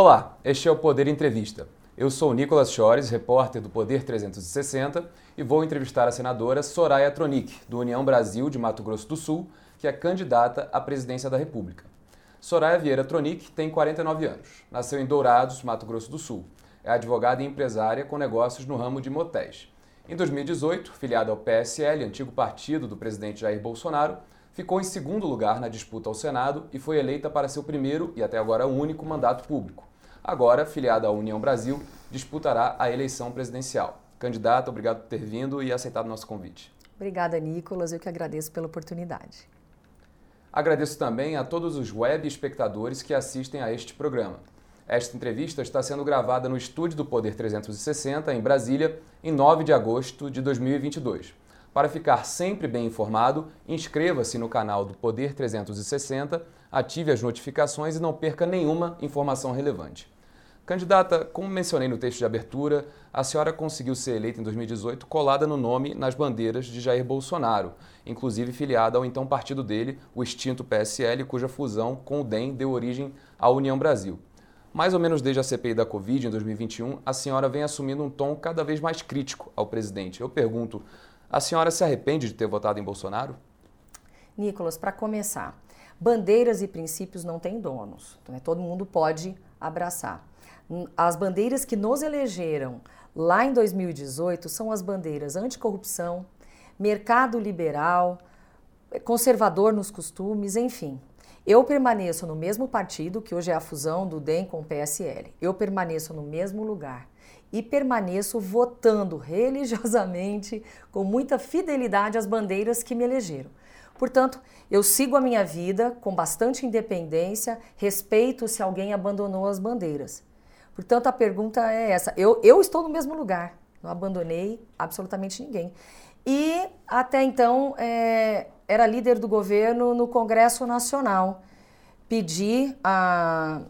Olá, este é o Poder Entrevista. Eu sou Nicolas Chores, repórter do Poder 360, e vou entrevistar a senadora Soraya Tronic, do União Brasil de Mato Grosso do Sul, que é candidata à presidência da República. Soraya Vieira Tronic tem 49 anos. Nasceu em Dourados, Mato Grosso do Sul. É advogada e empresária com negócios no ramo de motéis. Em 2018, filiada ao PSL, antigo partido do presidente Jair Bolsonaro, ficou em segundo lugar na disputa ao Senado e foi eleita para seu primeiro e até agora único mandato público. Agora, filiada à União Brasil, disputará a eleição presidencial. Candidata, obrigado por ter vindo e aceitado o nosso convite. Obrigada, Nicolas. Eu que agradeço pela oportunidade. Agradeço também a todos os web espectadores que assistem a este programa. Esta entrevista está sendo gravada no estúdio do Poder 360, em Brasília, em 9 de agosto de 2022. Para ficar sempre bem informado, inscreva-se no canal do Poder 360, ative as notificações e não perca nenhuma informação relevante. Candidata, como mencionei no texto de abertura, a senhora conseguiu ser eleita em 2018 colada no nome nas bandeiras de Jair Bolsonaro, inclusive filiada ao então partido dele, o extinto PSL, cuja fusão com o DEM deu origem à União Brasil. Mais ou menos desde a CPI da Covid em 2021, a senhora vem assumindo um tom cada vez mais crítico ao presidente. Eu pergunto, a senhora se arrepende de ter votado em Bolsonaro? Nicolas, para começar, bandeiras e princípios não têm donos. Né? Todo mundo pode abraçar. As bandeiras que nos elegeram lá em 2018 são as bandeiras anticorrupção, mercado liberal, conservador nos costumes, enfim. Eu permaneço no mesmo partido, que hoje é a fusão do DEM com o PSL. Eu permaneço no mesmo lugar e permaneço votando religiosamente, com muita fidelidade às bandeiras que me elegeram. Portanto, eu sigo a minha vida com bastante independência, respeito se alguém abandonou as bandeiras. Portanto, a pergunta é essa: eu, eu estou no mesmo lugar, não abandonei absolutamente ninguém. E até então é, era líder do governo no Congresso Nacional. Pedi, a,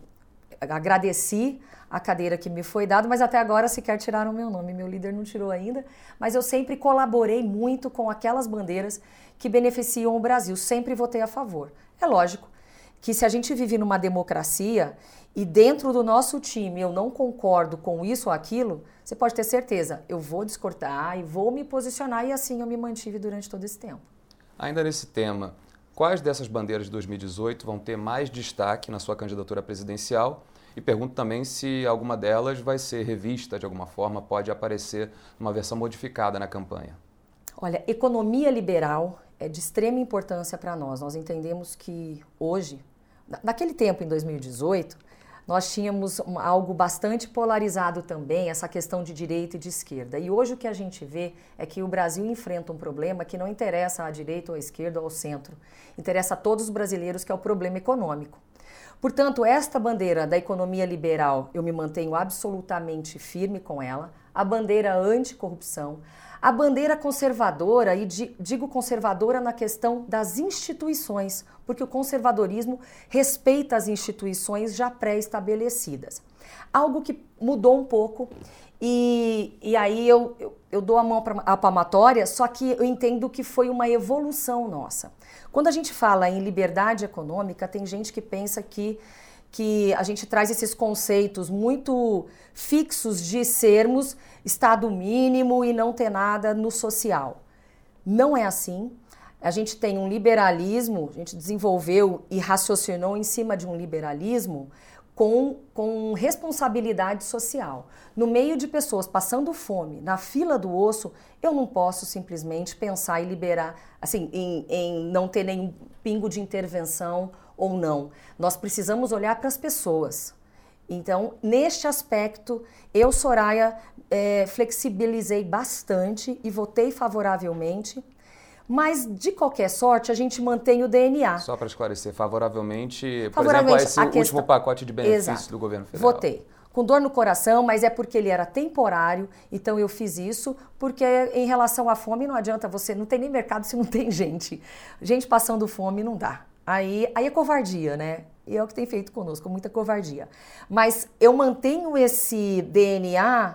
agradeci a cadeira que me foi dada, mas até agora sequer tiraram meu nome. Meu líder não tirou ainda, mas eu sempre colaborei muito com aquelas bandeiras que beneficiam o Brasil. Sempre votei a favor. É lógico que se a gente vive numa democracia e dentro do nosso time eu não concordo com isso ou aquilo, você pode ter certeza, eu vou discordar e vou me posicionar e assim eu me mantive durante todo esse tempo. Ainda nesse tema, quais dessas bandeiras de 2018 vão ter mais destaque na sua candidatura presidencial e pergunto também se alguma delas vai ser revista de alguma forma, pode aparecer numa versão modificada na campanha. Olha, economia liberal é de extrema importância para nós. Nós entendemos que hoje, naquele tempo, em 2018, nós tínhamos algo bastante polarizado também, essa questão de direita e de esquerda. E hoje o que a gente vê é que o Brasil enfrenta um problema que não interessa à direita ou à esquerda ou ao centro, interessa a todos os brasileiros, que é o problema econômico. Portanto, esta bandeira da economia liberal, eu me mantenho absolutamente firme com ela, a bandeira anticorrupção, a bandeira conservadora, e digo conservadora na questão das instituições, porque o conservadorismo respeita as instituições já pré-estabelecidas. Algo que mudou um pouco, e, e aí eu, eu, eu dou a mão para a palmatória, só que eu entendo que foi uma evolução nossa. Quando a gente fala em liberdade econômica, tem gente que pensa que, que a gente traz esses conceitos muito fixos de sermos Estado mínimo e não ter nada no social. Não é assim. A gente tem um liberalismo, a gente desenvolveu e raciocinou em cima de um liberalismo com, com responsabilidade social. No meio de pessoas passando fome, na fila do osso, eu não posso simplesmente pensar em liberar, assim, em, em não ter nenhum pingo de intervenção ou não. Nós precisamos olhar para as pessoas. Então, neste aspecto, eu, Soraya, é, flexibilizei bastante e votei favoravelmente mas, de qualquer sorte, a gente mantém o DNA. Só para esclarecer, favoravelmente, por exemplo, a esse a último pacote de benefícios Exato. do governo federal. Votei. Com dor no coração, mas é porque ele era temporário, então eu fiz isso, porque em relação à fome não adianta você, não tem nem mercado se não tem gente. Gente passando fome não dá. Aí, aí é covardia, né? E é o que tem feito conosco, muita covardia. Mas eu mantenho esse DNA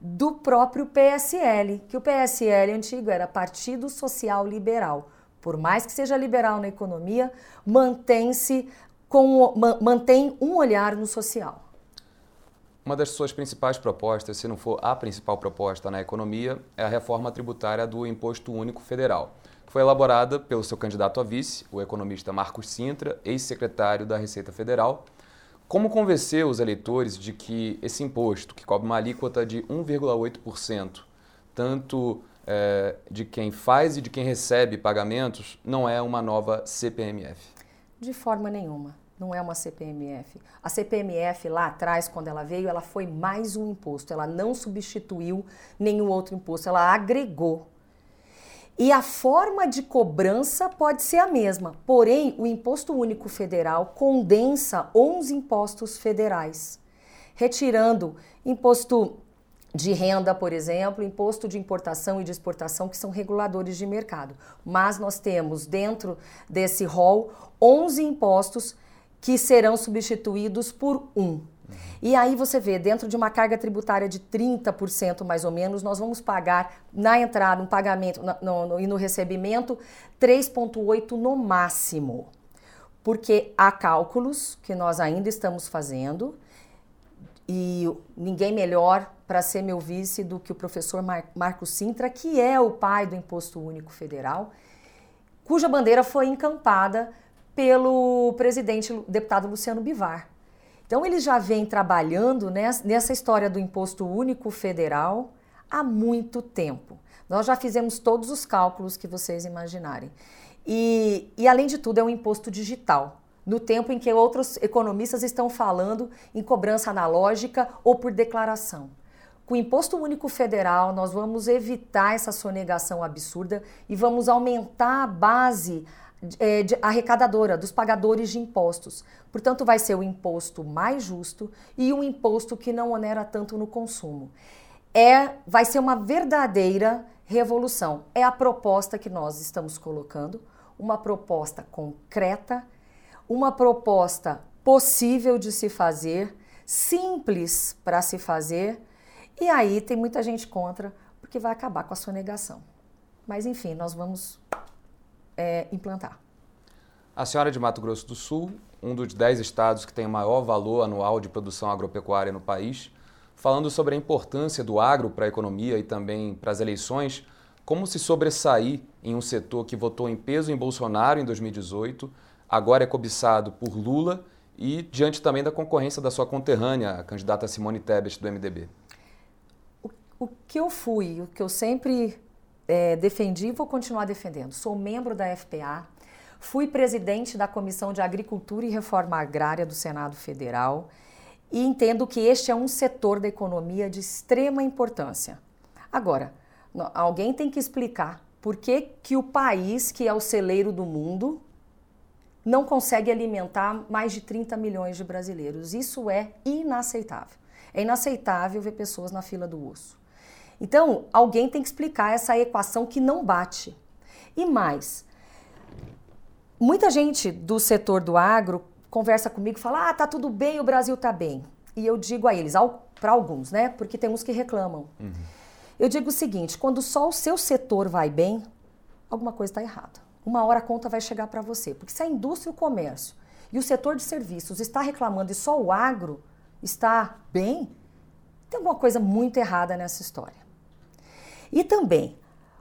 do próprio PSL, que o PSL antigo era Partido Social Liberal. Por mais que seja liberal na economia, mantém-se com mantém um olhar no social. Uma das suas principais propostas, se não for a principal proposta na economia, é a reforma tributária do Imposto Único Federal, foi elaborada pelo seu candidato a vice, o economista Marcos Sintra, ex-secretário da Receita Federal. Como convencer os eleitores de que esse imposto, que cobra uma alíquota de 1,8%, tanto é, de quem faz e de quem recebe pagamentos, não é uma nova CPMF? De forma nenhuma não é uma CPMF. A CPMF lá atrás, quando ela veio, ela foi mais um imposto. Ela não substituiu nenhum outro imposto, ela agregou. E a forma de cobrança pode ser a mesma, porém, o Imposto Único Federal condensa 11 impostos federais, retirando imposto de renda, por exemplo, imposto de importação e de exportação, que são reguladores de mercado. Mas nós temos dentro desse rol 11 impostos que serão substituídos por um. E aí você vê, dentro de uma carga tributária de 30% mais ou menos, nós vamos pagar na entrada, no pagamento no, no, e no recebimento 3,8% no máximo. Porque há cálculos que nós ainda estamos fazendo e ninguém melhor para ser meu vice do que o professor Mar Marco Sintra, que é o pai do Imposto Único Federal, cuja bandeira foi encampada pelo presidente, deputado Luciano Bivar. Então, ele já vem trabalhando nessa história do imposto único federal há muito tempo. Nós já fizemos todos os cálculos que vocês imaginarem. E, e, além de tudo, é um imposto digital, no tempo em que outros economistas estão falando em cobrança analógica ou por declaração. Com o Imposto Único Federal, nós vamos evitar essa sonegação absurda e vamos aumentar a base é, de, arrecadadora, dos pagadores de impostos. Portanto, vai ser o imposto mais justo e um imposto que não onera tanto no consumo. É, vai ser uma verdadeira revolução. É a proposta que nós estamos colocando, uma proposta concreta, uma proposta possível de se fazer, simples para se fazer. E aí tem muita gente contra, porque vai acabar com a sonegação. Mas enfim, nós vamos é, implantar. A senhora é de Mato Grosso do Sul, um dos dez estados que tem o maior valor anual de produção agropecuária no país, falando sobre a importância do agro para a economia e também para as eleições, como se sobressair em um setor que votou em peso em Bolsonaro em 2018, agora é cobiçado por Lula e diante também da concorrência da sua conterrânea, a candidata Simone Tebet do MDB. O, o que eu fui, o que eu sempre é, defendi e vou continuar defendendo. Sou membro da FPA, fui presidente da Comissão de Agricultura e Reforma Agrária do Senado Federal e entendo que este é um setor da economia de extrema importância. Agora, alguém tem que explicar por que, que o país, que é o celeiro do mundo, não consegue alimentar mais de 30 milhões de brasileiros. Isso é inaceitável. É inaceitável ver pessoas na fila do osso. Então, alguém tem que explicar essa equação que não bate. E mais, muita gente do setor do agro conversa comigo e fala: ah, tá tudo bem, o Brasil tá bem. E eu digo a eles, para alguns, né? Porque tem uns que reclamam. Uhum. Eu digo o seguinte: quando só o seu setor vai bem, alguma coisa está errada. Uma hora a conta vai chegar para você. Porque se a indústria e o comércio e o setor de serviços está reclamando e só o agro está bem, tem alguma coisa muito errada nessa história. E também,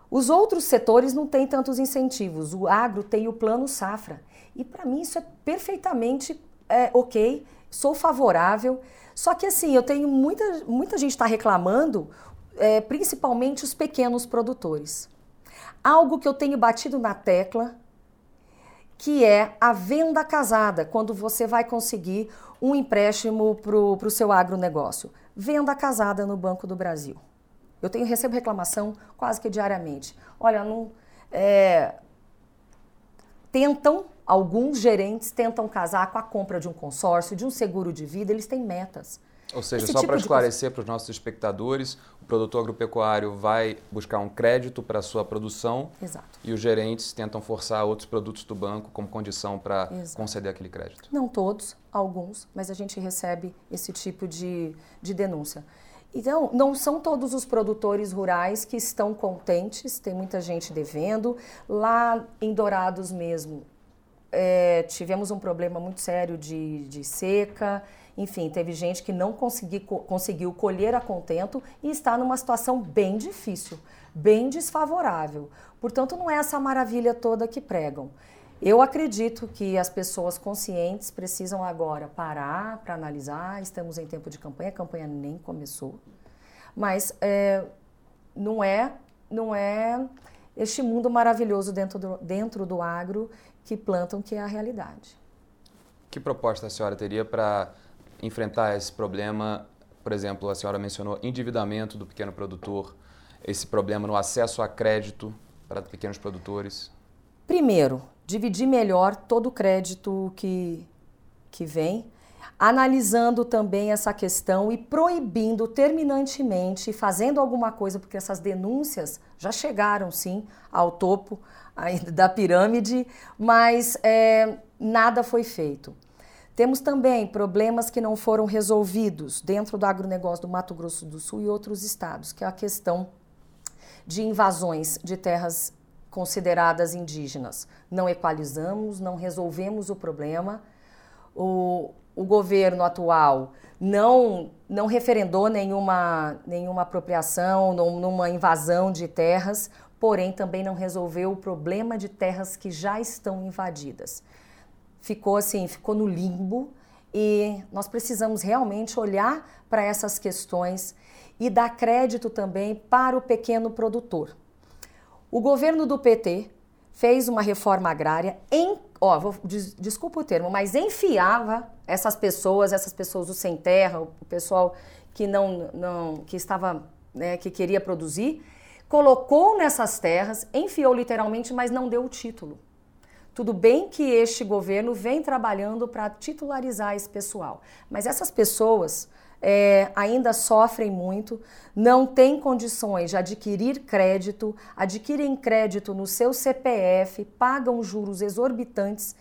os outros setores não têm tantos incentivos. O agro tem o plano safra. E para mim isso é perfeitamente é, ok, sou favorável. Só que assim, eu tenho muita, muita gente está reclamando, é, principalmente os pequenos produtores. Algo que eu tenho batido na tecla, que é a venda casada, quando você vai conseguir um empréstimo para o seu agronegócio. Venda casada no Banco do Brasil. Eu tenho recebo reclamação quase que diariamente. Olha, não, é, tentam alguns gerentes tentam casar com a compra de um consórcio, de um seguro de vida, eles têm metas. Ou seja, Esse só tipo para esclarecer para os nossos espectadores, o produtor agropecuário vai buscar um crédito para a sua produção Exato. e os gerentes tentam forçar outros produtos do banco como condição para conceder aquele crédito. Não todos, alguns, mas a gente recebe esse tipo de, de denúncia. Então, não são todos os produtores rurais que estão contentes, tem muita gente devendo. Lá em Dourados mesmo, é, tivemos um problema muito sério de, de seca enfim, teve gente que não consegui, conseguiu colher a contento e está numa situação bem difícil, bem desfavorável. Portanto, não é essa maravilha toda que pregam. Eu acredito que as pessoas conscientes precisam agora parar para analisar. Estamos em tempo de campanha, a campanha nem começou, mas é, não é, não é este mundo maravilhoso dentro do, dentro do agro que plantam que é a realidade. Que proposta a senhora teria para enfrentar esse problema? Por exemplo, a senhora mencionou endividamento do pequeno produtor, esse problema no acesso a crédito para pequenos produtores. Primeiro, dividir melhor todo o crédito que, que vem, analisando também essa questão e proibindo terminantemente, fazendo alguma coisa, porque essas denúncias já chegaram sim ao topo da pirâmide, mas é, nada foi feito. Temos também problemas que não foram resolvidos dentro do agronegócio do Mato Grosso do Sul e outros estados, que é a questão de invasões de terras consideradas indígenas. Não equalizamos, não resolvemos o problema. O, o governo atual não, não referendou nenhuma, nenhuma apropriação, numa invasão de terras, porém também não resolveu o problema de terras que já estão invadidas. Ficou assim, ficou no limbo e nós precisamos realmente olhar para essas questões e dar crédito também para o pequeno produtor. O governo do PT fez uma reforma agrária em, ó, vou, des, desculpa o termo, mas enfiava essas pessoas, essas pessoas do sem terra, o pessoal que não, não que estava, né, que queria produzir, colocou nessas terras, enfiou literalmente, mas não deu o título. Tudo bem que este governo vem trabalhando para titularizar esse pessoal, mas essas pessoas é, ainda sofrem muito, não têm condições de adquirir crédito, adquirem crédito no seu CPF, pagam juros exorbitantes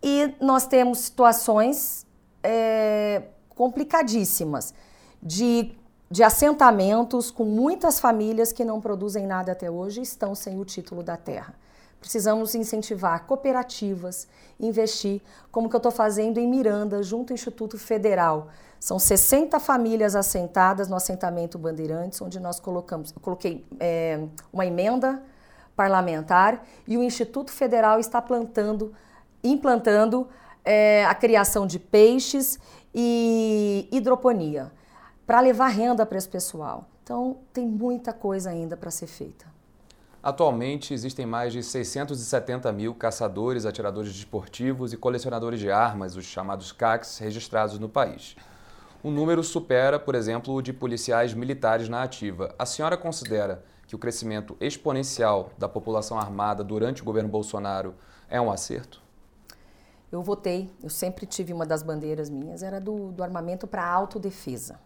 e nós temos situações é, complicadíssimas de, de assentamentos com muitas famílias que não produzem nada até hoje e estão sem o título da terra. Precisamos incentivar cooperativas, investir, como que eu estou fazendo em Miranda, junto ao Instituto Federal. São 60 famílias assentadas no assentamento Bandeirantes, onde nós colocamos, eu coloquei é, uma emenda parlamentar e o Instituto Federal está plantando, implantando é, a criação de peixes e hidroponia para levar renda para esse pessoal. Então, tem muita coisa ainda para ser feita. Atualmente existem mais de 670 mil caçadores, atiradores desportivos e colecionadores de armas, os chamados CACs, registrados no país. O número supera, por exemplo, o de policiais militares na ativa. A senhora considera que o crescimento exponencial da população armada durante o governo Bolsonaro é um acerto? Eu votei, eu sempre tive uma das bandeiras minhas, era do, do armamento para autodefesa.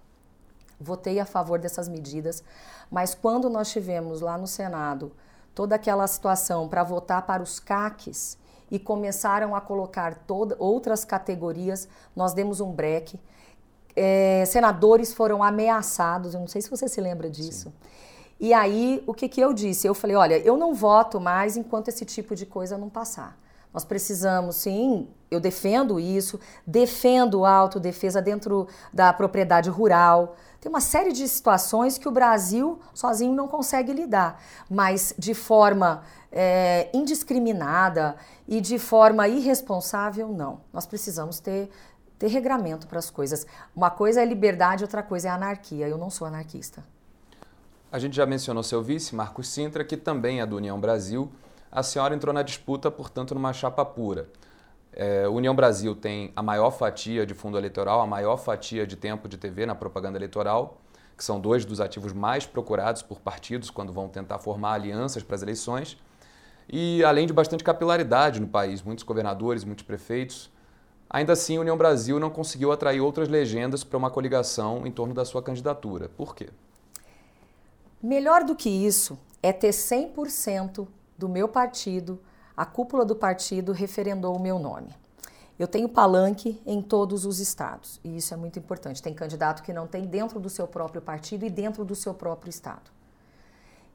Votei a favor dessas medidas, mas quando nós tivemos lá no Senado toda aquela situação para votar para os CACs e começaram a colocar toda, outras categorias, nós demos um breque é, senadores foram ameaçados, eu não sei se você se lembra disso. Sim. E aí, o que, que eu disse? Eu falei, olha, eu não voto mais enquanto esse tipo de coisa não passar. Nós precisamos, sim, eu defendo isso, defendo a autodefesa dentro da propriedade rural. Tem uma série de situações que o Brasil sozinho não consegue lidar, mas de forma é, indiscriminada e de forma irresponsável, não. Nós precisamos ter ter regramento para as coisas. Uma coisa é liberdade, outra coisa é anarquia. Eu não sou anarquista. A gente já mencionou seu vice, Marcos Sintra, que também é do União Brasil. A senhora entrou na disputa, portanto, numa chapa pura. É, União Brasil tem a maior fatia de fundo eleitoral, a maior fatia de tempo de TV na propaganda eleitoral, que são dois dos ativos mais procurados por partidos quando vão tentar formar alianças para as eleições. E além de bastante capilaridade no país, muitos governadores, muitos prefeitos. Ainda assim, União Brasil não conseguiu atrair outras legendas para uma coligação em torno da sua candidatura. Por quê? Melhor do que isso é ter 100% do meu partido, a cúpula do partido referendou o meu nome. Eu tenho palanque em todos os estados e isso é muito importante. Tem candidato que não tem dentro do seu próprio partido e dentro do seu próprio estado.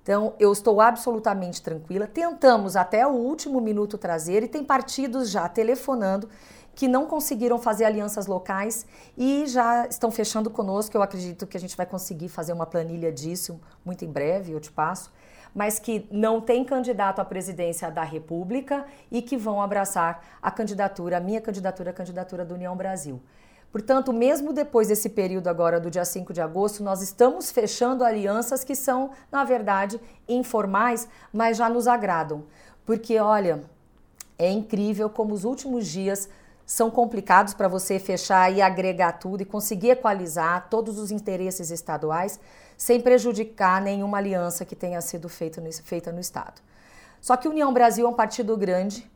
Então, eu estou absolutamente tranquila. Tentamos até o último minuto trazer e tem partidos já telefonando que não conseguiram fazer alianças locais e já estão fechando conosco. Eu acredito que a gente vai conseguir fazer uma planilha disso muito em breve, eu te passo. Mas que não tem candidato à presidência da República e que vão abraçar a candidatura, a minha candidatura, a candidatura do União Brasil. Portanto, mesmo depois desse período agora do dia 5 de agosto, nós estamos fechando alianças que são, na verdade, informais, mas já nos agradam. Porque, olha, é incrível como os últimos dias são complicados para você fechar e agregar tudo e conseguir equalizar todos os interesses estaduais sem prejudicar nenhuma aliança que tenha sido feita no, feita no Estado. Só que União Brasil é um partido grande,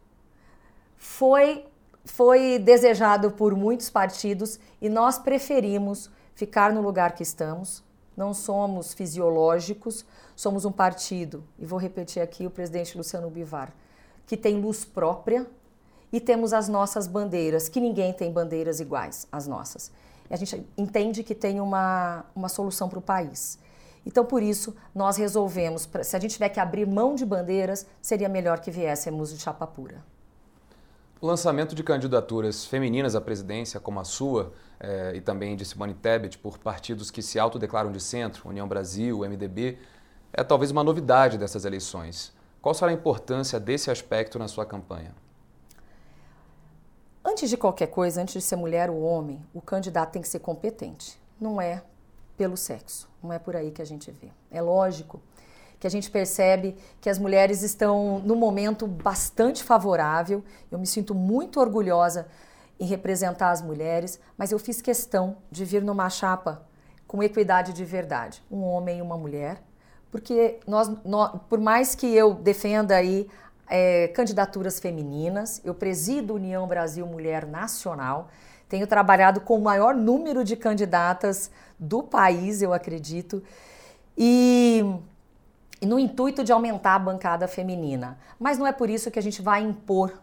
foi, foi desejado por muitos partidos e nós preferimos ficar no lugar que estamos. Não somos fisiológicos, somos um partido, e vou repetir aqui o presidente Luciano Bivar, que tem luz própria, e temos as nossas bandeiras, que ninguém tem bandeiras iguais às nossas. E a gente entende que tem uma, uma solução para o país. Então, por isso, nós resolvemos, se a gente tiver que abrir mão de bandeiras, seria melhor que viéssemos de chapa pura. O lançamento de candidaturas femininas à presidência, como a sua, eh, e também de Simone Tebet, por partidos que se autodeclaram de centro, União Brasil, MDB, é talvez uma novidade dessas eleições. Qual será a importância desse aspecto na sua campanha? Antes de qualquer coisa, antes de ser mulher ou homem, o candidato tem que ser competente. Não é pelo sexo, não é por aí que a gente vê. É lógico que a gente percebe que as mulheres estão num momento bastante favorável. Eu me sinto muito orgulhosa em representar as mulheres, mas eu fiz questão de vir numa chapa com equidade de verdade, um homem e uma mulher, porque nós, nós por mais que eu defenda aí é, candidaturas femininas. Eu presido União Brasil Mulher Nacional. Tenho trabalhado com o maior número de candidatas do país, eu acredito. E, no intuito de aumentar a bancada feminina. Mas não é por isso que a gente vai impor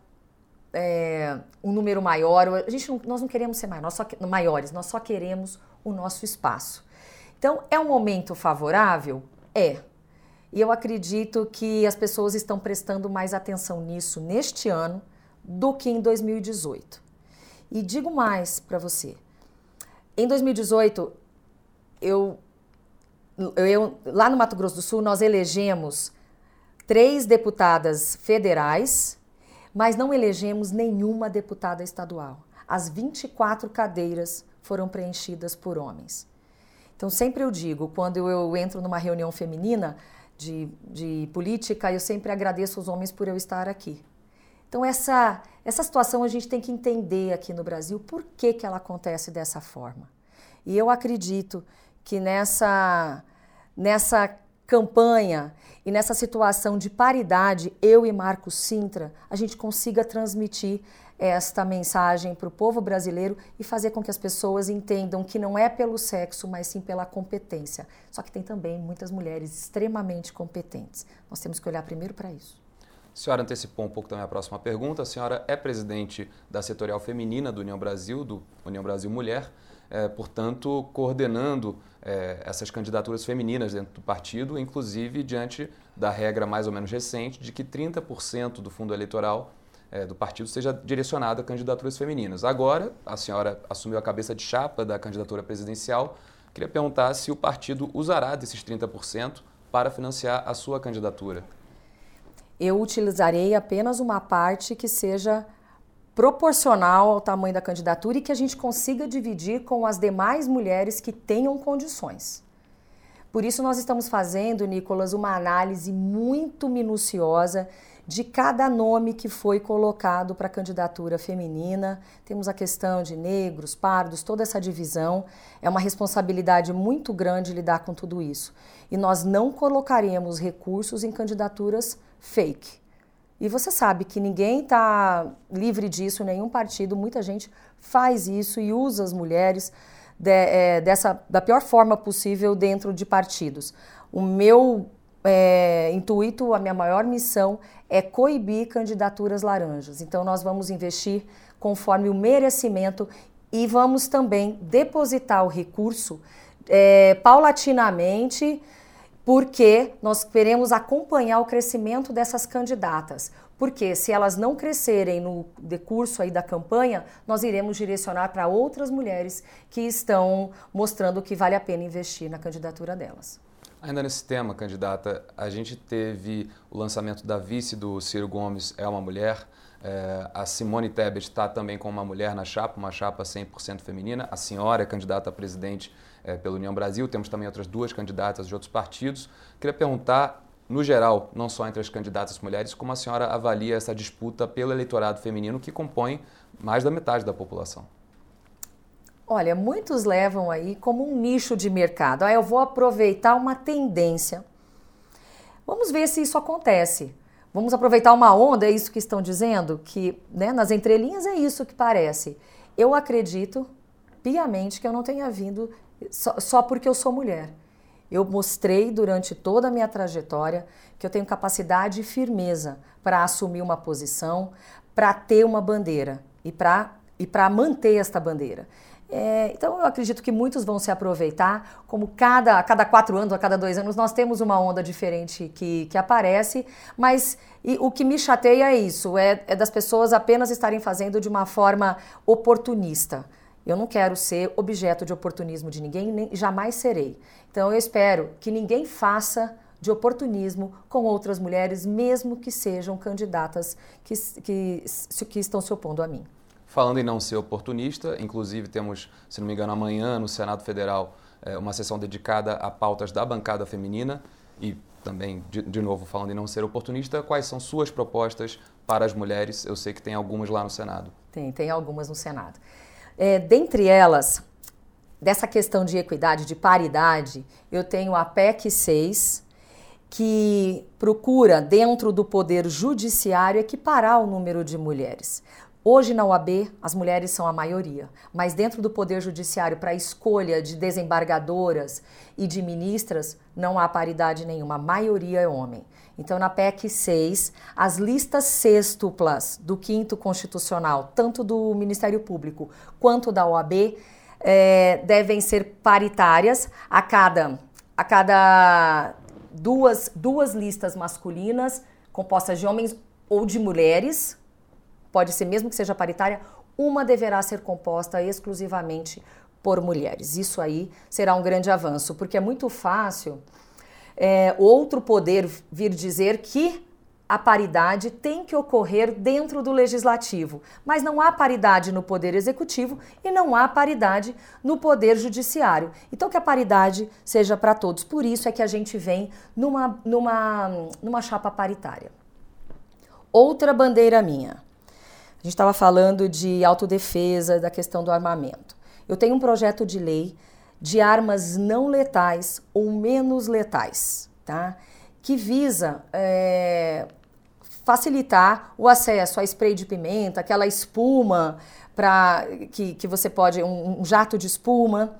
é, um número maior. A gente não, nós não queremos ser maior, nós só, maiores, nós só queremos o nosso espaço. Então, é um momento favorável? É. E eu acredito que as pessoas estão prestando mais atenção nisso neste ano do que em 2018. E digo mais para você. Em 2018, eu, eu, lá no Mato Grosso do Sul, nós elegemos três deputadas federais, mas não elegemos nenhuma deputada estadual. As 24 cadeiras foram preenchidas por homens. Então, sempre eu digo, quando eu entro numa reunião feminina, de, de política, eu sempre agradeço os homens por eu estar aqui. Então, essa, essa situação a gente tem que entender aqui no Brasil por que, que ela acontece dessa forma. E eu acredito que nessa, nessa campanha e nessa situação de paridade, eu e Marcos Sintra, a gente consiga transmitir esta mensagem para o povo brasileiro e fazer com que as pessoas entendam que não é pelo sexo, mas sim pela competência. Só que tem também muitas mulheres extremamente competentes. Nós temos que olhar primeiro para isso. A senhora antecipou um pouco também a próxima pergunta. A senhora é presidente da setorial feminina do União Brasil, do União Brasil Mulher, é, portanto, coordenando é, essas candidaturas femininas dentro do partido, inclusive diante da regra mais ou menos recente de que 30% do fundo eleitoral é, do partido seja direcionada a candidaturas femininas. Agora, a senhora assumiu a cabeça de chapa da candidatura presidencial. Queria perguntar se o partido usará desses 30% para financiar a sua candidatura. Eu utilizarei apenas uma parte que seja proporcional ao tamanho da candidatura e que a gente consiga dividir com as demais mulheres que tenham condições. Por isso, nós estamos fazendo, Nicolas, uma análise muito minuciosa de cada nome que foi colocado para a candidatura feminina. Temos a questão de negros, pardos, toda essa divisão. É uma responsabilidade muito grande lidar com tudo isso. E nós não colocaremos recursos em candidaturas fake. E você sabe que ninguém está livre disso, nenhum partido, muita gente faz isso e usa as mulheres de, é, dessa, da pior forma possível dentro de partidos. O meu é, intuito, a minha maior missão é coibir candidaturas laranjas. Então, nós vamos investir conforme o merecimento e vamos também depositar o recurso é, paulatinamente porque nós queremos acompanhar o crescimento dessas candidatas. Porque se elas não crescerem no decurso aí da campanha, nós iremos direcionar para outras mulheres que estão mostrando que vale a pena investir na candidatura delas. Ainda nesse tema, candidata, a gente teve o lançamento da vice do Ciro Gomes, é uma mulher. É, a Simone Tebet está também com uma mulher na chapa, uma chapa 100% feminina. A senhora é candidata a presidente é, pela União Brasil. Temos também outras duas candidatas de outros partidos. Queria perguntar no geral, não só entre as candidatas mulheres, como a senhora avalia essa disputa pelo eleitorado feminino que compõe mais da metade da população? Olha, muitos levam aí como um nicho de mercado. Ah, eu vou aproveitar uma tendência. Vamos ver se isso acontece. Vamos aproveitar uma onda, é isso que estão dizendo? Que né, nas entrelinhas é isso que parece. Eu acredito piamente que eu não tenha vindo só, só porque eu sou mulher. Eu mostrei durante toda a minha trajetória que eu tenho capacidade e firmeza para assumir uma posição, para ter uma bandeira e para e manter esta bandeira. É, então eu acredito que muitos vão se aproveitar, como cada, a cada quatro anos, a cada dois anos, nós temos uma onda diferente que, que aparece, mas o que me chateia é isso, é, é das pessoas apenas estarem fazendo de uma forma oportunista. Eu não quero ser objeto de oportunismo de ninguém, nem jamais serei. Então eu espero que ninguém faça de oportunismo com outras mulheres, mesmo que sejam candidatas que, que, que estão se opondo a mim. Falando em não ser oportunista, inclusive temos, se não me engano, amanhã no Senado Federal eh, uma sessão dedicada a pautas da bancada feminina e também, de, de, novo, falando em não ser oportunista, quais são suas propostas para as mulheres? Eu sei que tem algumas lá no Senado. Tem, tem algumas no Senado. É, dentre elas, dessa questão de equidade, de paridade, eu tenho a PEC 6, que procura, dentro do poder judiciário, equiparar o número de mulheres. Hoje na UAB as mulheres são a maioria, mas dentro do Poder Judiciário, para a escolha de desembargadoras e de ministras, não há paridade nenhuma, a maioria é homem. Então, na PEC 6, as listas sextuplas do quinto constitucional, tanto do Ministério Público quanto da OAB, é, devem ser paritárias a cada, a cada duas, duas listas masculinas compostas de homens ou de mulheres pode ser mesmo que seja paritária, uma deverá ser composta exclusivamente por mulheres. Isso aí será um grande avanço, porque é muito fácil é, outro poder vir dizer que a paridade tem que ocorrer dentro do legislativo, mas não há paridade no poder executivo e não há paridade no poder judiciário. Então que a paridade seja para todos. Por isso é que a gente vem numa, numa, numa chapa paritária. Outra bandeira minha a gente estava falando de autodefesa, da questão do armamento. Eu tenho um projeto de lei de armas não letais ou menos letais, tá? Que visa é, facilitar o acesso a spray de pimenta, aquela espuma para que, que você pode um, um jato de espuma,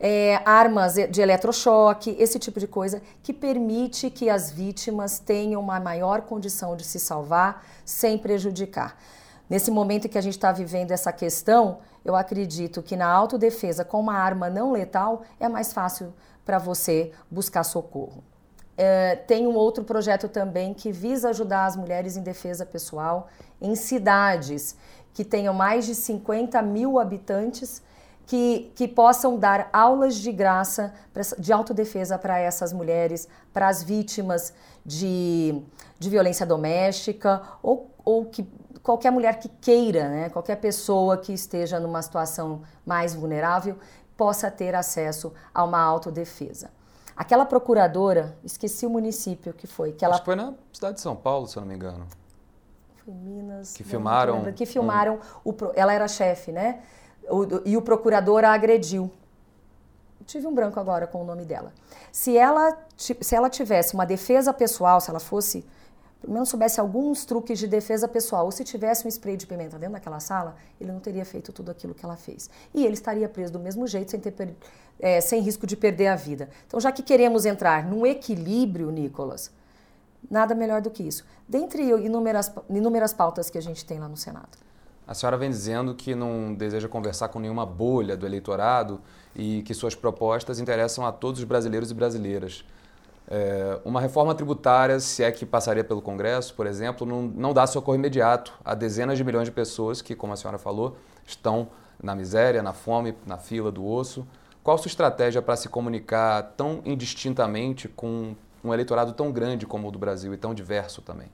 é, armas de eletrochoque, esse tipo de coisa que permite que as vítimas tenham uma maior condição de se salvar sem prejudicar. Nesse momento que a gente está vivendo essa questão, eu acredito que na autodefesa com uma arma não letal é mais fácil para você buscar socorro. É, tem um outro projeto também que visa ajudar as mulheres em defesa pessoal em cidades que tenham mais de 50 mil habitantes que, que possam dar aulas de graça de autodefesa para essas mulheres, para as vítimas de, de violência doméstica ou, ou que qualquer mulher que queira, né, qualquer pessoa que esteja numa situação mais vulnerável, possa ter acesso a uma autodefesa. Aquela procuradora, esqueci o município que foi, que ela Acho que foi na cidade de São Paulo, se eu não me engano. Foi Minas. Que filmaram. que filmaram. Um... O, ela era chefe, né? O, e o procurador a agrediu. Tive um branco agora com o nome dela. Se ela, se ela tivesse uma defesa pessoal, se ela fosse pelo menos soubesse alguns truques de defesa pessoal, ou se tivesse um spray de pimenta dentro daquela sala, ele não teria feito tudo aquilo que ela fez. E ele estaria preso do mesmo jeito, sem, ter, é, sem risco de perder a vida. Então, já que queremos entrar num equilíbrio, Nicolas, nada melhor do que isso. Dentre inúmeras, inúmeras pautas que a gente tem lá no Senado. A senhora vem dizendo que não deseja conversar com nenhuma bolha do eleitorado e que suas propostas interessam a todos os brasileiros e brasileiras. É, uma reforma tributária, se é que passaria pelo Congresso, por exemplo, não, não dá socorro imediato a dezenas de milhões de pessoas que, como a senhora falou, estão na miséria, na fome, na fila do osso. Qual sua estratégia para se comunicar tão indistintamente com um eleitorado tão grande como o do Brasil e tão diverso também?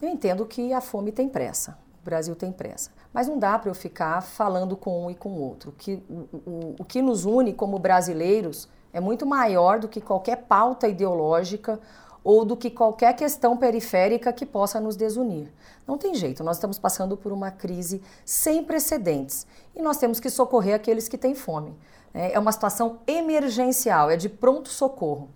Eu entendo que a fome tem pressa, o Brasil tem pressa. Mas não dá para eu ficar falando com um e com o outro. O que, o, o, o que nos une como brasileiros é muito maior do que qualquer pauta ideológica ou do que qualquer questão periférica que possa nos desunir. Não tem jeito, nós estamos passando por uma crise sem precedentes e nós temos que socorrer aqueles que têm fome. É, é uma situação emergencial, é de pronto-socorro.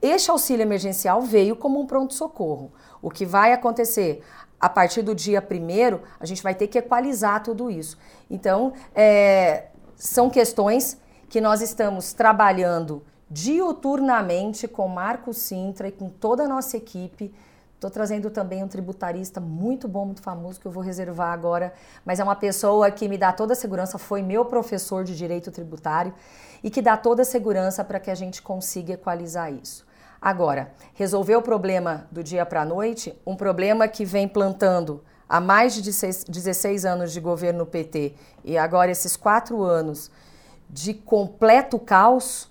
Este auxílio emergencial veio como um pronto-socorro. O que vai acontecer? A partir do dia primeiro, a gente vai ter que equalizar tudo isso. Então, é, são questões que nós estamos trabalhando diuturnamente com Marco Sintra e com toda a nossa equipe. Estou trazendo também um tributarista muito bom, muito famoso, que eu vou reservar agora, mas é uma pessoa que me dá toda a segurança, foi meu professor de direito tributário e que dá toda a segurança para que a gente consiga equalizar isso. Agora, resolver o problema do dia para a noite, um problema que vem plantando há mais de 16 anos de governo PT e agora esses quatro anos de completo caos,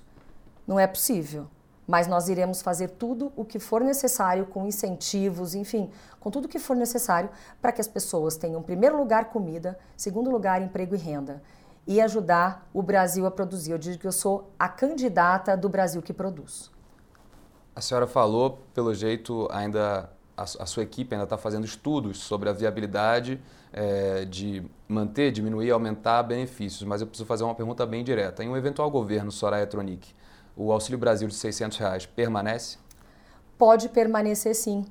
não é possível. Mas nós iremos fazer tudo o que for necessário, com incentivos, enfim, com tudo o que for necessário para que as pessoas tenham, em primeiro lugar, comida, segundo lugar, emprego e renda. E ajudar o Brasil a produzir. Eu digo que eu sou a candidata do Brasil que produz. A senhora falou, pelo jeito, ainda a, a sua equipe ainda está fazendo estudos sobre a viabilidade é, de manter, diminuir, aumentar benefícios, mas eu preciso fazer uma pergunta bem direta. Em um eventual governo Soraya Tronic, o Auxílio Brasil de 600 reais permanece? Pode permanecer sim,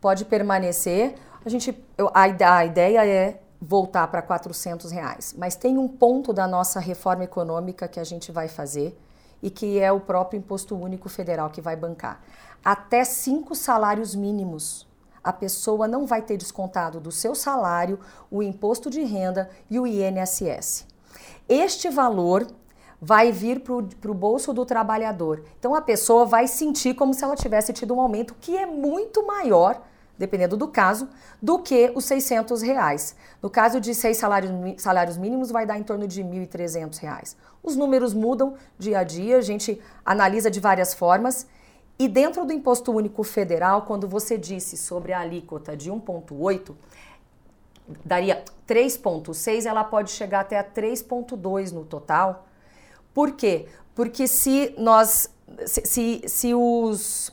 pode permanecer. A, gente, a ideia é voltar para 400 reais, mas tem um ponto da nossa reforma econômica que a gente vai fazer e que é o próprio Imposto Único Federal que vai bancar. Até cinco salários mínimos a pessoa não vai ter descontado do seu salário o imposto de renda e o INSS. Este valor vai vir para o bolso do trabalhador. Então a pessoa vai sentir como se ela tivesse tido um aumento que é muito maior, dependendo do caso, do que os 600 reais. No caso de seis salários, salários mínimos, vai dar em torno de 1.300 reais. Os números mudam dia a dia, a gente analisa de várias formas e dentro do Imposto Único Federal, quando você disse sobre a alíquota de 1,8, daria 3,6, ela pode chegar até a 3,2 no total. Por quê? Porque se nós. Se, se, se os.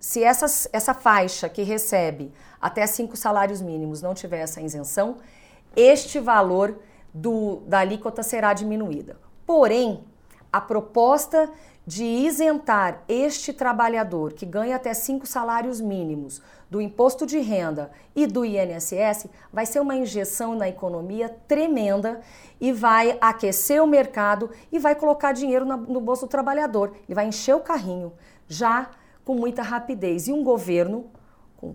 Se essas, essa faixa que recebe até cinco salários mínimos não tiver essa isenção, este valor do, da alíquota será diminuída. Porém, a proposta de isentar este trabalhador que ganha até cinco salários mínimos do imposto de renda e do INSS vai ser uma injeção na economia tremenda e vai aquecer o mercado e vai colocar dinheiro no bolso do trabalhador e vai encher o carrinho já com muita rapidez. E um governo com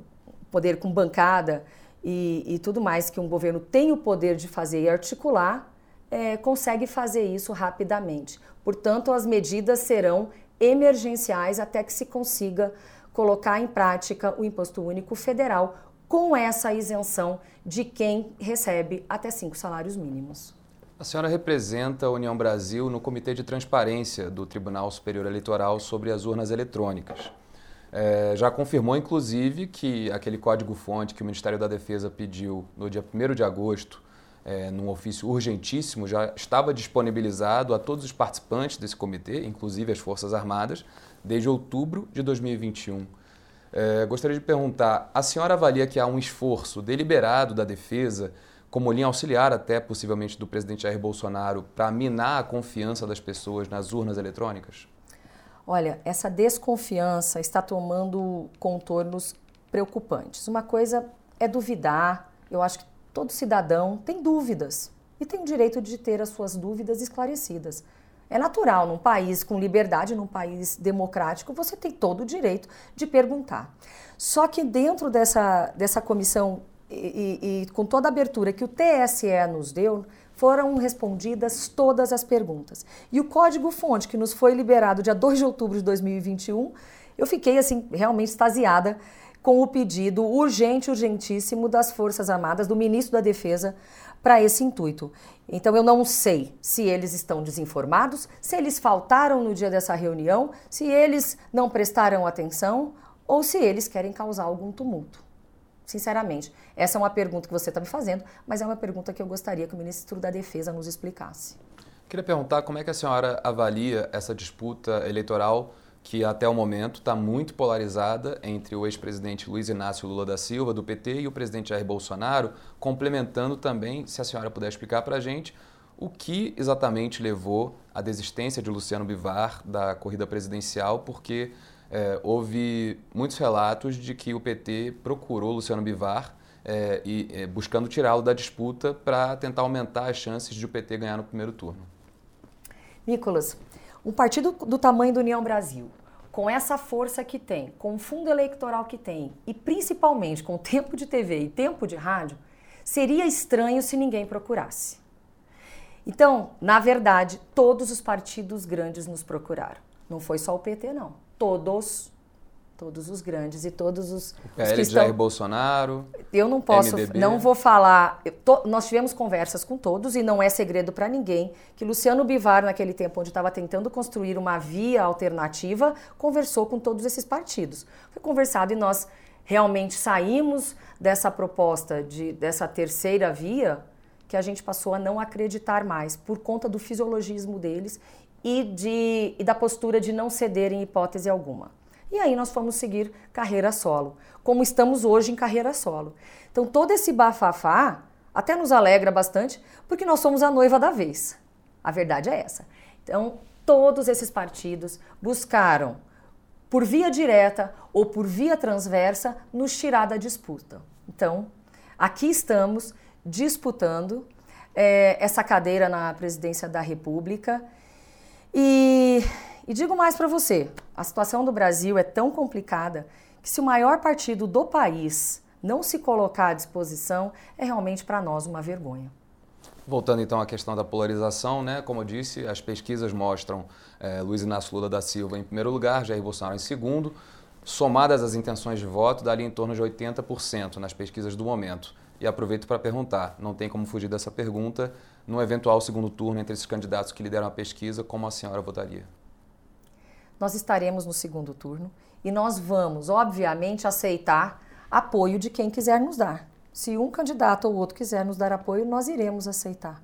poder com bancada e, e tudo mais que um governo tem o poder de fazer e articular é, consegue fazer isso rapidamente. Portanto, as medidas serão emergenciais até que se consiga colocar em prática o Imposto Único Federal com essa isenção de quem recebe até cinco salários mínimos. A senhora representa a União Brasil no Comitê de Transparência do Tribunal Superior Eleitoral sobre as urnas eletrônicas. É, já confirmou, inclusive, que aquele código-fonte que o Ministério da Defesa pediu no dia 1 de agosto é, num ofício urgentíssimo, já estava disponibilizado a todos os participantes desse comitê, inclusive as Forças Armadas, desde outubro de 2021. É, gostaria de perguntar: a senhora avalia que há um esforço deliberado da defesa, como linha auxiliar até possivelmente do presidente Jair Bolsonaro, para minar a confiança das pessoas nas urnas eletrônicas? Olha, essa desconfiança está tomando contornos preocupantes. Uma coisa é duvidar, eu acho que Todo cidadão tem dúvidas e tem o direito de ter as suas dúvidas esclarecidas. É natural, num país com liberdade, num país democrático, você tem todo o direito de perguntar. Só que dentro dessa, dessa comissão e, e, e com toda a abertura que o TSE nos deu, foram respondidas todas as perguntas. E o código-fonte, que nos foi liberado dia 2 de outubro de 2021, Eu fiquei assim realmente extasiada com o pedido urgente, urgentíssimo das Forças Armadas, do ministro da Defesa, para esse intuito. Então eu não sei se eles estão desinformados, se eles faltaram no dia dessa reunião, se eles não prestaram atenção ou se eles querem causar algum tumulto. Sinceramente, essa é uma pergunta que você está me fazendo, mas é uma pergunta que eu gostaria que o ministro da Defesa nos explicasse. Queria perguntar como é que a senhora avalia essa disputa eleitoral que até o momento está muito polarizada entre o ex-presidente Luiz Inácio Lula da Silva, do PT, e o presidente Jair Bolsonaro, complementando também, se a senhora puder explicar para a gente, o que exatamente levou à desistência de Luciano Bivar da corrida presidencial, porque é, houve muitos relatos de que o PT procurou Luciano Bivar é, e é, buscando tirá-lo da disputa para tentar aumentar as chances de o PT ganhar no primeiro turno. Nicolas, um partido do tamanho do União Brasil, com essa força que tem, com o fundo eleitoral que tem e principalmente com tempo de TV e tempo de rádio, seria estranho se ninguém procurasse. Então, na verdade, todos os partidos grandes nos procuraram. Não foi só o PT, não. Todos Todos os grandes e todos os. O PL os que estão... Jair Bolsonaro. Eu não posso, MDB. não vou falar. To... Nós tivemos conversas com todos e não é segredo para ninguém que Luciano Bivar, naquele tempo onde estava tentando construir uma via alternativa, conversou com todos esses partidos. Foi conversado e nós realmente saímos dessa proposta, de, dessa terceira via, que a gente passou a não acreditar mais, por conta do fisiologismo deles e, de, e da postura de não ceder em hipótese alguma. E aí nós fomos seguir carreira solo, como estamos hoje em carreira solo. Então todo esse bafafá até nos alegra bastante, porque nós somos a noiva da vez. A verdade é essa. Então todos esses partidos buscaram por via direta ou por via transversa nos tirar da disputa. Então, aqui estamos disputando é, essa cadeira na presidência da República e e digo mais para você: a situação do Brasil é tão complicada que, se o maior partido do país não se colocar à disposição, é realmente para nós uma vergonha. Voltando então à questão da polarização, né? como eu disse, as pesquisas mostram é, Luiz Inácio Lula da Silva em primeiro lugar, Jair Bolsonaro em segundo. Somadas as intenções de voto, daria em torno de 80% nas pesquisas do momento. E aproveito para perguntar, não tem como fugir dessa pergunta, no eventual segundo turno entre esses candidatos que lideram a pesquisa, como a senhora votaria? Nós estaremos no segundo turno e nós vamos, obviamente, aceitar apoio de quem quiser nos dar. Se um candidato ou outro quiser nos dar apoio, nós iremos aceitar.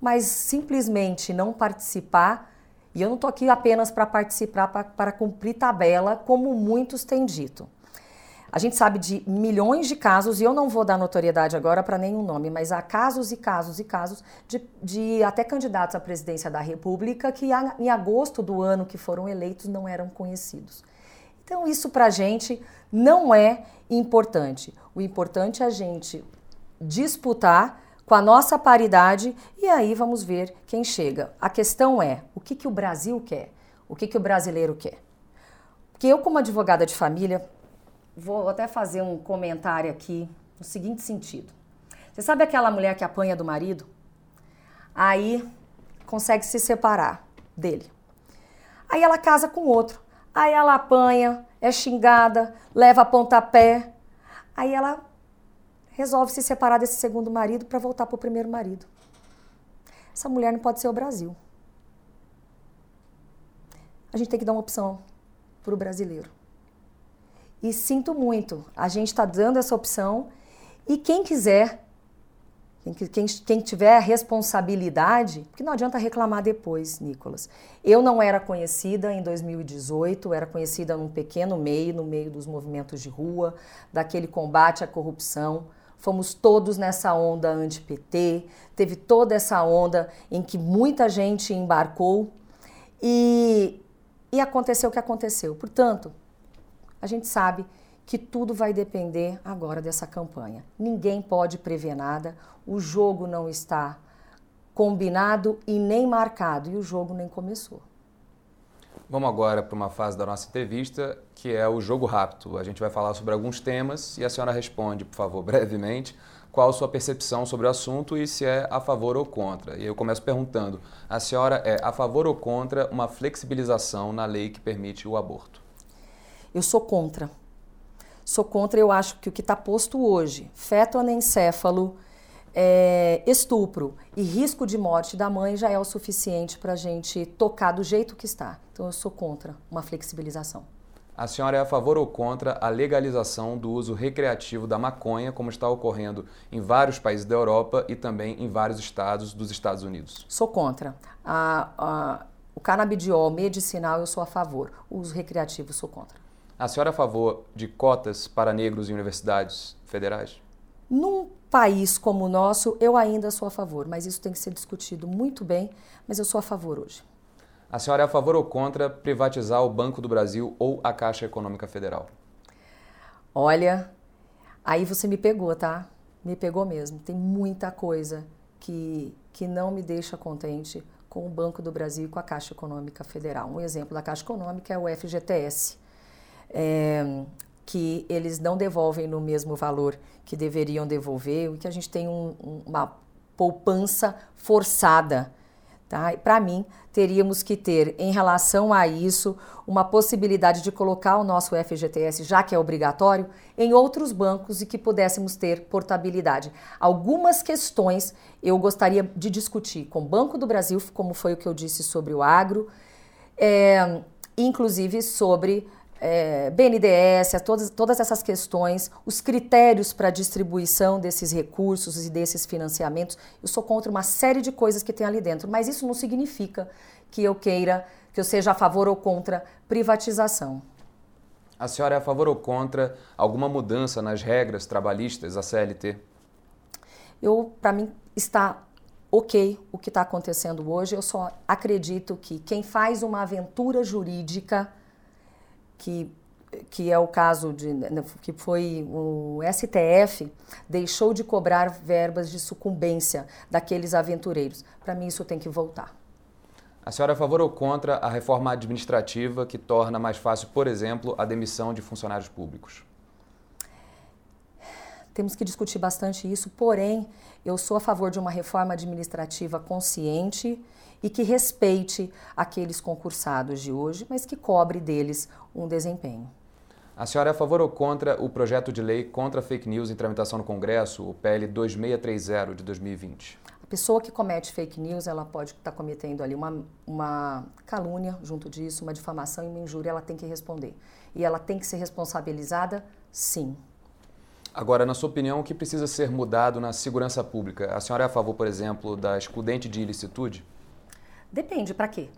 Mas simplesmente não participar, e eu não estou aqui apenas para participar, para cumprir tabela, como muitos têm dito. A gente sabe de milhões de casos, e eu não vou dar notoriedade agora para nenhum nome, mas há casos e casos e casos de, de até candidatos à presidência da República que em agosto do ano que foram eleitos não eram conhecidos. Então, isso para a gente não é importante. O importante é a gente disputar com a nossa paridade e aí vamos ver quem chega. A questão é o que, que o Brasil quer, o que, que o brasileiro quer. Porque eu, como advogada de família, vou até fazer um comentário aqui no seguinte sentido. Você sabe aquela mulher que apanha do marido? Aí consegue se separar dele. Aí ela casa com outro. Aí ela apanha, é xingada, leva pontapé. Aí ela resolve se separar desse segundo marido para voltar para o primeiro marido. Essa mulher não pode ser o Brasil. A gente tem que dar uma opção para o brasileiro. E sinto muito, a gente está dando essa opção e quem quiser, quem, quem, tiver responsabilidade, porque não adianta reclamar depois, Nicolas. Eu não era conhecida em 2018, era conhecida num pequeno meio, no meio dos movimentos de rua, daquele combate à corrupção. Fomos todos nessa onda anti-PT, teve toda essa onda em que muita gente embarcou e, e aconteceu o que aconteceu. Portanto, a gente sabe que tudo vai depender agora dessa campanha. Ninguém pode prever nada, o jogo não está combinado e nem marcado, e o jogo nem começou. Vamos agora para uma fase da nossa entrevista, que é o jogo rápido. A gente vai falar sobre alguns temas e a senhora responde, por favor, brevemente, qual a sua percepção sobre o assunto e se é a favor ou contra. E eu começo perguntando: a senhora é a favor ou contra uma flexibilização na lei que permite o aborto? Eu sou contra. Sou contra, eu acho que o que está posto hoje, feto anencéfalo, é, estupro e risco de morte da mãe já é o suficiente para a gente tocar do jeito que está. Então eu sou contra uma flexibilização. A senhora é a favor ou contra a legalização do uso recreativo da maconha, como está ocorrendo em vários países da Europa e também em vários estados dos Estados Unidos? Sou contra. A, a, o canabidiol medicinal eu sou a favor. O uso recreativo sou contra. A senhora é a favor de cotas para negros em universidades federais? Num país como o nosso, eu ainda sou a favor, mas isso tem que ser discutido muito bem, mas eu sou a favor hoje. A senhora é a favor ou contra privatizar o Banco do Brasil ou a Caixa Econômica Federal? Olha, aí você me pegou, tá? Me pegou mesmo. Tem muita coisa que, que não me deixa contente com o Banco do Brasil e com a Caixa Econômica Federal. Um exemplo da Caixa Econômica é o FGTS, é, que eles não devolvem no mesmo valor que deveriam devolver, e que a gente tem um, uma poupança forçada Tá? Para mim, teríamos que ter, em relação a isso, uma possibilidade de colocar o nosso FGTS, já que é obrigatório, em outros bancos e que pudéssemos ter portabilidade. Algumas questões eu gostaria de discutir com o Banco do Brasil, como foi o que eu disse sobre o agro, é, inclusive sobre é, BNDES, todas, todas essas questões, os critérios para a distribuição desses recursos e desses financiamentos. Eu sou contra uma série de coisas que tem ali dentro, mas isso não significa que eu queira, que eu seja a favor ou contra privatização. A senhora é a favor ou contra alguma mudança nas regras trabalhistas da CLT? Eu, para mim, está ok o que está acontecendo hoje. Eu só acredito que quem faz uma aventura jurídica que que é o caso de né, que foi o STF deixou de cobrar verbas de sucumbência daqueles aventureiros. Para mim isso tem que voltar. A senhora é a favor ou contra a reforma administrativa que torna mais fácil, por exemplo, a demissão de funcionários públicos? Temos que discutir bastante isso, porém, eu sou a favor de uma reforma administrativa consciente e que respeite aqueles concursados de hoje, mas que cobre deles um desempenho. A senhora é a favor ou contra o projeto de lei contra fake news em tramitação no Congresso, o PL 2630 de 2020? A pessoa que comete fake news, ela pode estar cometendo ali uma, uma calúnia junto disso, uma difamação e uma injúria, ela tem que responder. E ela tem que ser responsabilizada, sim. Agora, na sua opinião, o que precisa ser mudado na segurança pública? A senhora é a favor, por exemplo, da excludente de ilicitude? Depende, para quê?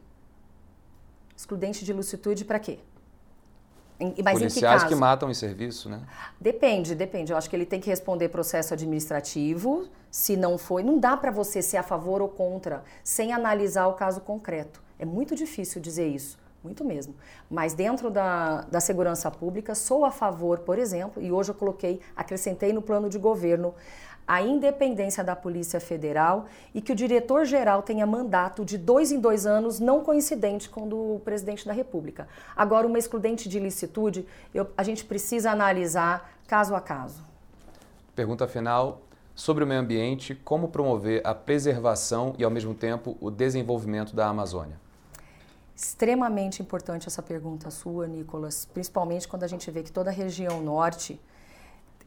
Excludente de ilicitude para quê? Em, mas Policiais que, que, matam em serviço, né? Depende, depende. Eu acho que ele tem que responder processo administrativo. Se não foi, não dá para você ser a favor ou contra sem analisar o caso concreto. É muito difícil dizer isso, muito mesmo. Mas dentro da, da segurança pública, sou a favor, por exemplo, e hoje eu coloquei, acrescentei no plano de governo a independência da Polícia Federal e que o diretor-geral tenha mandato de dois em dois anos, não coincidente com o do presidente da República. Agora, uma excludente de ilicitude, eu, a gente precisa analisar caso a caso. Pergunta final. Sobre o meio ambiente, como promover a preservação e, ao mesmo tempo, o desenvolvimento da Amazônia? Extremamente importante essa pergunta sua, Nicolas, principalmente quando a gente vê que toda a região norte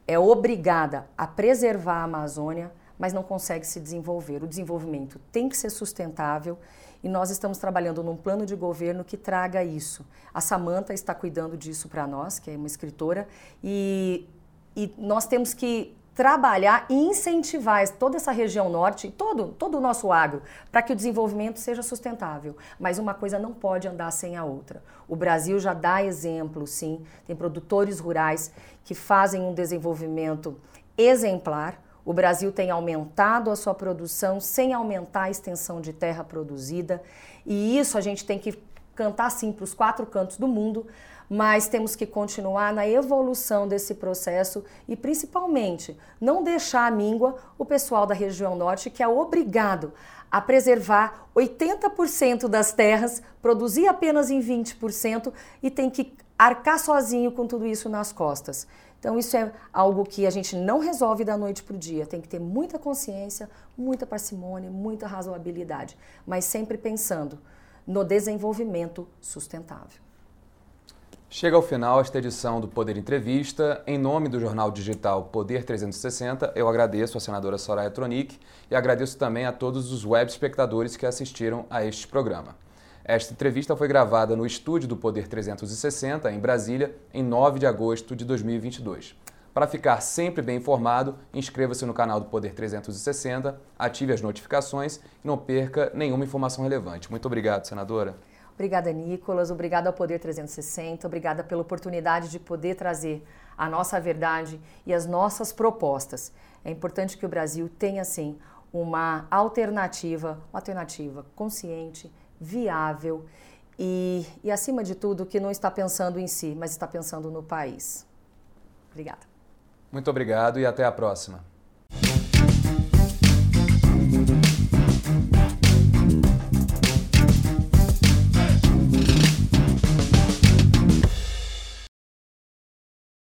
é obrigada a preservar a Amazônia, mas não consegue se desenvolver. O desenvolvimento tem que ser sustentável e nós estamos trabalhando num plano de governo que traga isso. A Samanta está cuidando disso para nós, que é uma escritora, e, e nós temos que trabalhar e incentivar toda essa região norte todo, todo o nosso agro para que o desenvolvimento seja sustentável. Mas uma coisa não pode andar sem a outra. O Brasil já dá exemplo, sim. Tem produtores rurais que fazem um desenvolvimento exemplar. O Brasil tem aumentado a sua produção sem aumentar a extensão de terra produzida. E isso a gente tem que cantar sim para os quatro cantos do mundo mas temos que continuar na evolução desse processo e, principalmente, não deixar a míngua o pessoal da região norte, que é obrigado a preservar 80% das terras, produzir apenas em 20% e tem que arcar sozinho com tudo isso nas costas. Então, isso é algo que a gente não resolve da noite para o dia. Tem que ter muita consciência, muita parcimônia, muita razoabilidade, mas sempre pensando no desenvolvimento sustentável. Chega ao final esta edição do Poder Entrevista. Em nome do jornal digital Poder 360, eu agradeço a senadora Soraya Tronic e agradeço também a todos os web espectadores que assistiram a este programa. Esta entrevista foi gravada no estúdio do Poder 360, em Brasília, em 9 de agosto de 2022. Para ficar sempre bem informado, inscreva-se no canal do Poder 360, ative as notificações e não perca nenhuma informação relevante. Muito obrigado, senadora. Obrigada, Nicolas. Obrigada ao Poder 360. Obrigada pela oportunidade de poder trazer a nossa verdade e as nossas propostas. É importante que o Brasil tenha, sim, uma alternativa, uma alternativa consciente, viável e, e, acima de tudo, que não está pensando em si, mas está pensando no país. Obrigada. Muito obrigado e até a próxima.